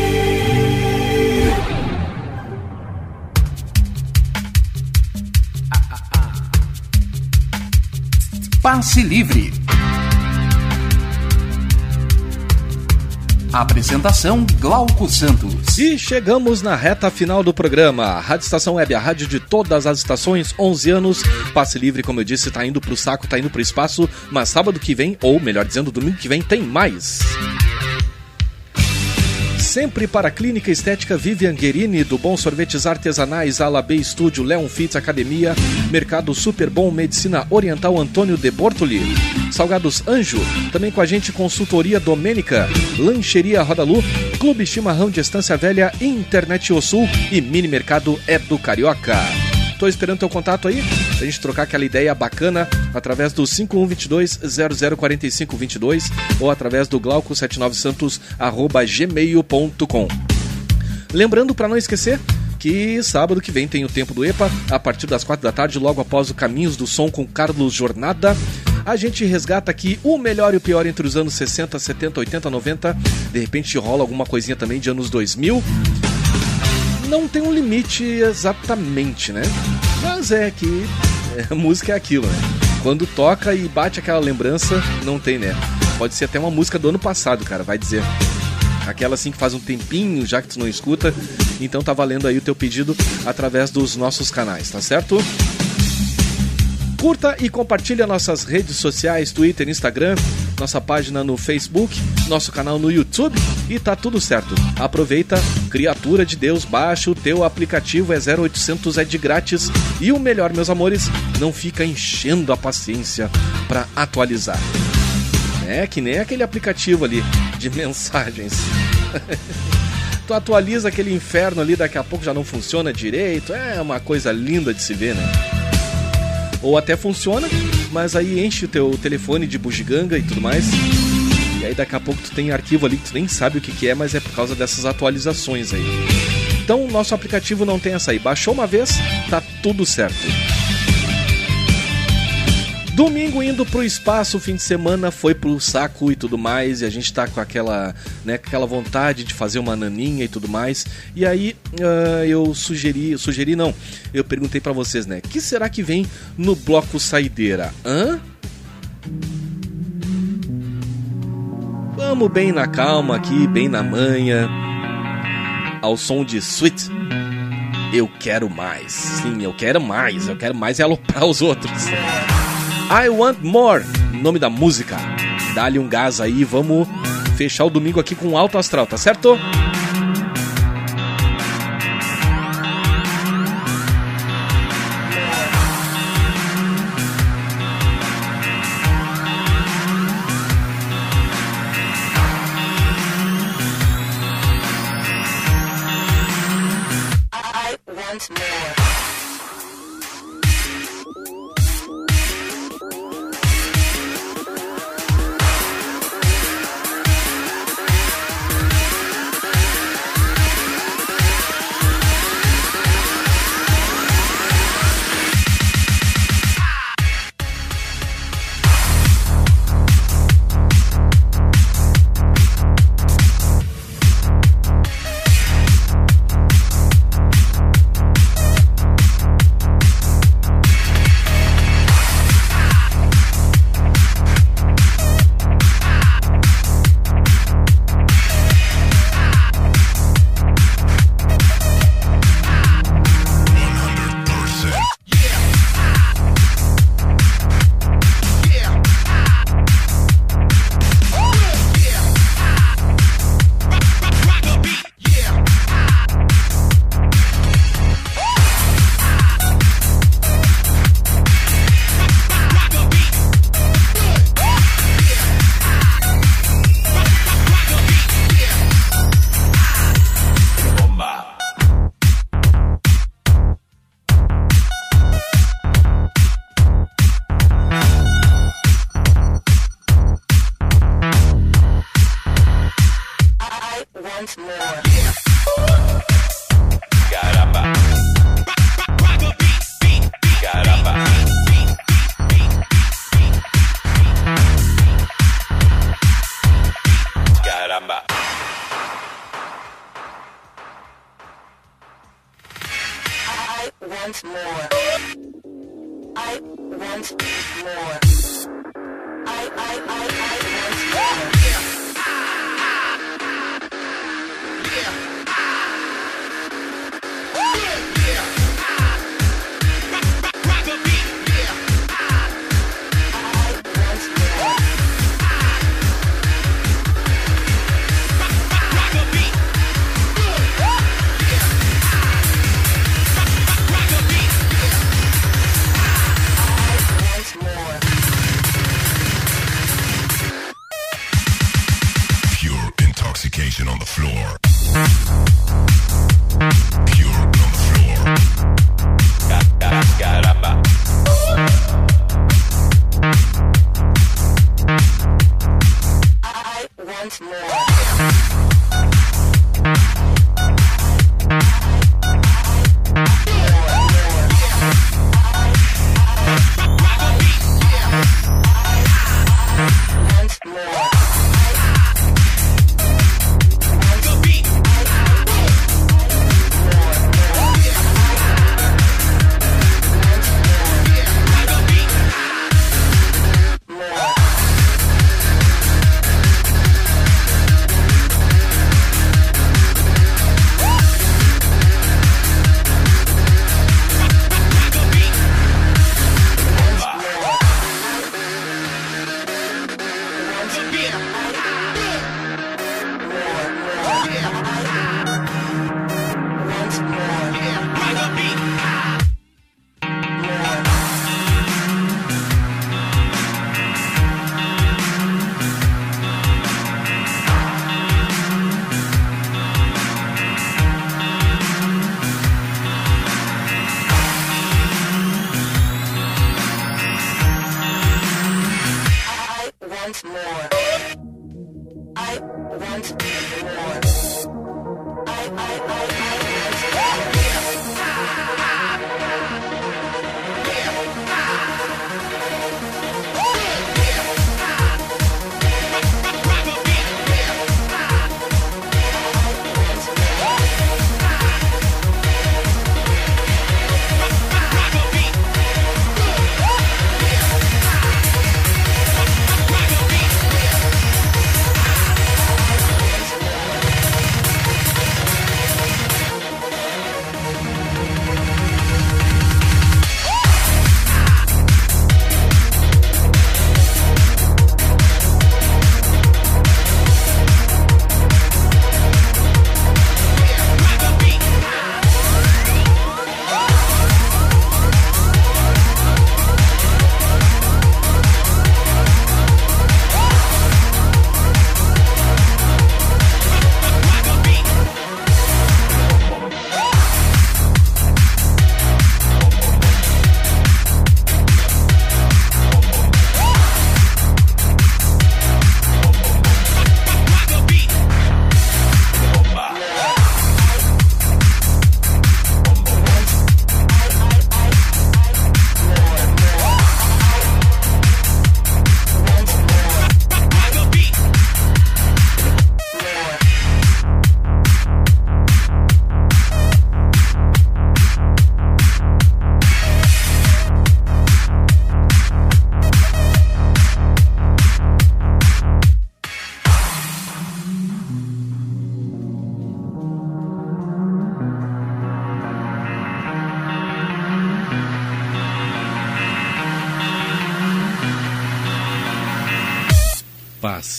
Passe Livre. Apresentação Glauco Santos. E chegamos na reta final do programa. Rádio Estação Web, a rádio de todas as estações, 11 anos. Passe livre, como eu disse, tá indo pro saco, tá indo pro espaço. Mas sábado que vem, ou melhor dizendo, domingo que vem, tem mais. Sempre para a Clínica Estética Vivian Guerini, do Bom Sorvetes Artesanais, Ala B Estúdio, Leon Fitz Academia, Mercado Super Bom, Medicina Oriental Antônio de Bortoli, Salgados Anjo, também com a gente Consultoria Domênica, Lancheria Rodalu, Clube Chimarrão de Estância Velha, Internet O Sul e Mini Mercado é do Carioca. Tô esperando teu contato aí, pra gente trocar aquela ideia bacana através do 5122-004522 ou através do glauco79santos.gmail.com. Lembrando, para não esquecer, que sábado que vem tem o Tempo do EPA, a partir das quatro da tarde, logo após o Caminhos do Som com Carlos Jornada. A gente resgata aqui o melhor e o pior entre os anos 60, 70, 80, 90. De repente rola alguma coisinha também de anos 2000 não tem um limite exatamente, né? Mas é que é, música é aquilo, né? Quando toca e bate aquela lembrança, não tem, né? Pode ser até uma música do ano passado, cara, vai dizer. Aquela assim que faz um tempinho já que tu não escuta. Então tá valendo aí o teu pedido através dos nossos canais, tá certo? Curta e compartilhe nossas redes sociais, Twitter, Instagram, nossa página no Facebook, nosso canal no YouTube e tá tudo certo. Aproveita, criatura de Deus, baixa o teu aplicativo, é 0800, é de grátis e o melhor, meus amores, não fica enchendo a paciência para atualizar. É que nem aquele aplicativo ali de <laughs> mensagens. <laughs> tu atualiza aquele inferno ali, daqui a pouco já não funciona direito. É uma coisa linda de se ver, né? Ou até funciona, mas aí enche o teu telefone de bugiganga e tudo mais. E aí daqui a pouco tu tem arquivo ali que tu nem sabe o que, que é, mas é por causa dessas atualizações aí. Então nosso aplicativo não tem essa aí. Baixou uma vez, tá tudo certo. Domingo indo pro espaço, fim de semana foi pro saco e tudo mais, e a gente tá com aquela, né, aquela vontade de fazer uma naninha e tudo mais. E aí uh, eu sugeri, sugeri não, eu perguntei para vocês, né, que será que vem no bloco saideira? Hã? Vamos bem na calma aqui, bem na manha, ao som de Sweet. Eu quero mais. Sim, eu quero mais. Eu quero mais é aloprar os outros. I Want More, nome da música. Dá-lhe um gás aí, vamos fechar o domingo aqui com alto astral, tá certo?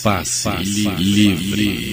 Passe, passe, livre. I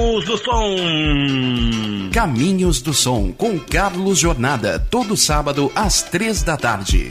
Caminhos do Som. Caminhos do Som com Carlos Jornada, todo sábado às três da tarde.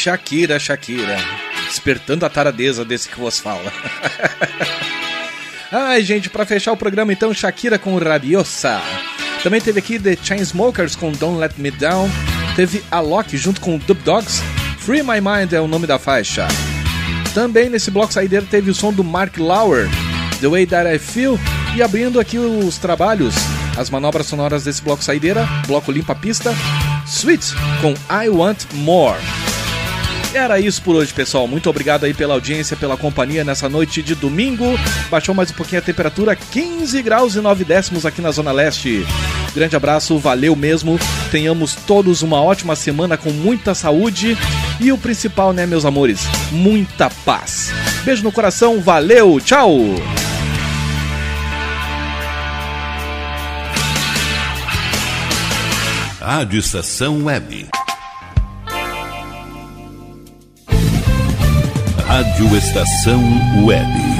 Shakira, Shakira. Despertando a taradeza desse que vos fala. <laughs> Ai, gente, pra fechar o programa então, Shakira com Rabiosa. Também teve aqui The Chainsmokers com Don't Let Me Down. Teve Alok junto com Dub Dogs. Free My Mind é o nome da faixa. Também nesse bloco saideiro teve o som do Mark Lauer, The Way That I Feel. E abrindo aqui os trabalhos, as manobras sonoras desse bloco saideira, bloco limpa pista, Sweet com I Want More. Era isso por hoje, pessoal. Muito obrigado aí pela audiência, pela companhia nessa noite de domingo. Baixou mais um pouquinho a temperatura, 15 graus e 9 décimos aqui na Zona Leste. Grande abraço, valeu mesmo. Tenhamos todos uma ótima semana com muita saúde e o principal, né, meus amores, muita paz. Beijo no coração, valeu, tchau! Rádio Estação Web. Rádio Estação Web.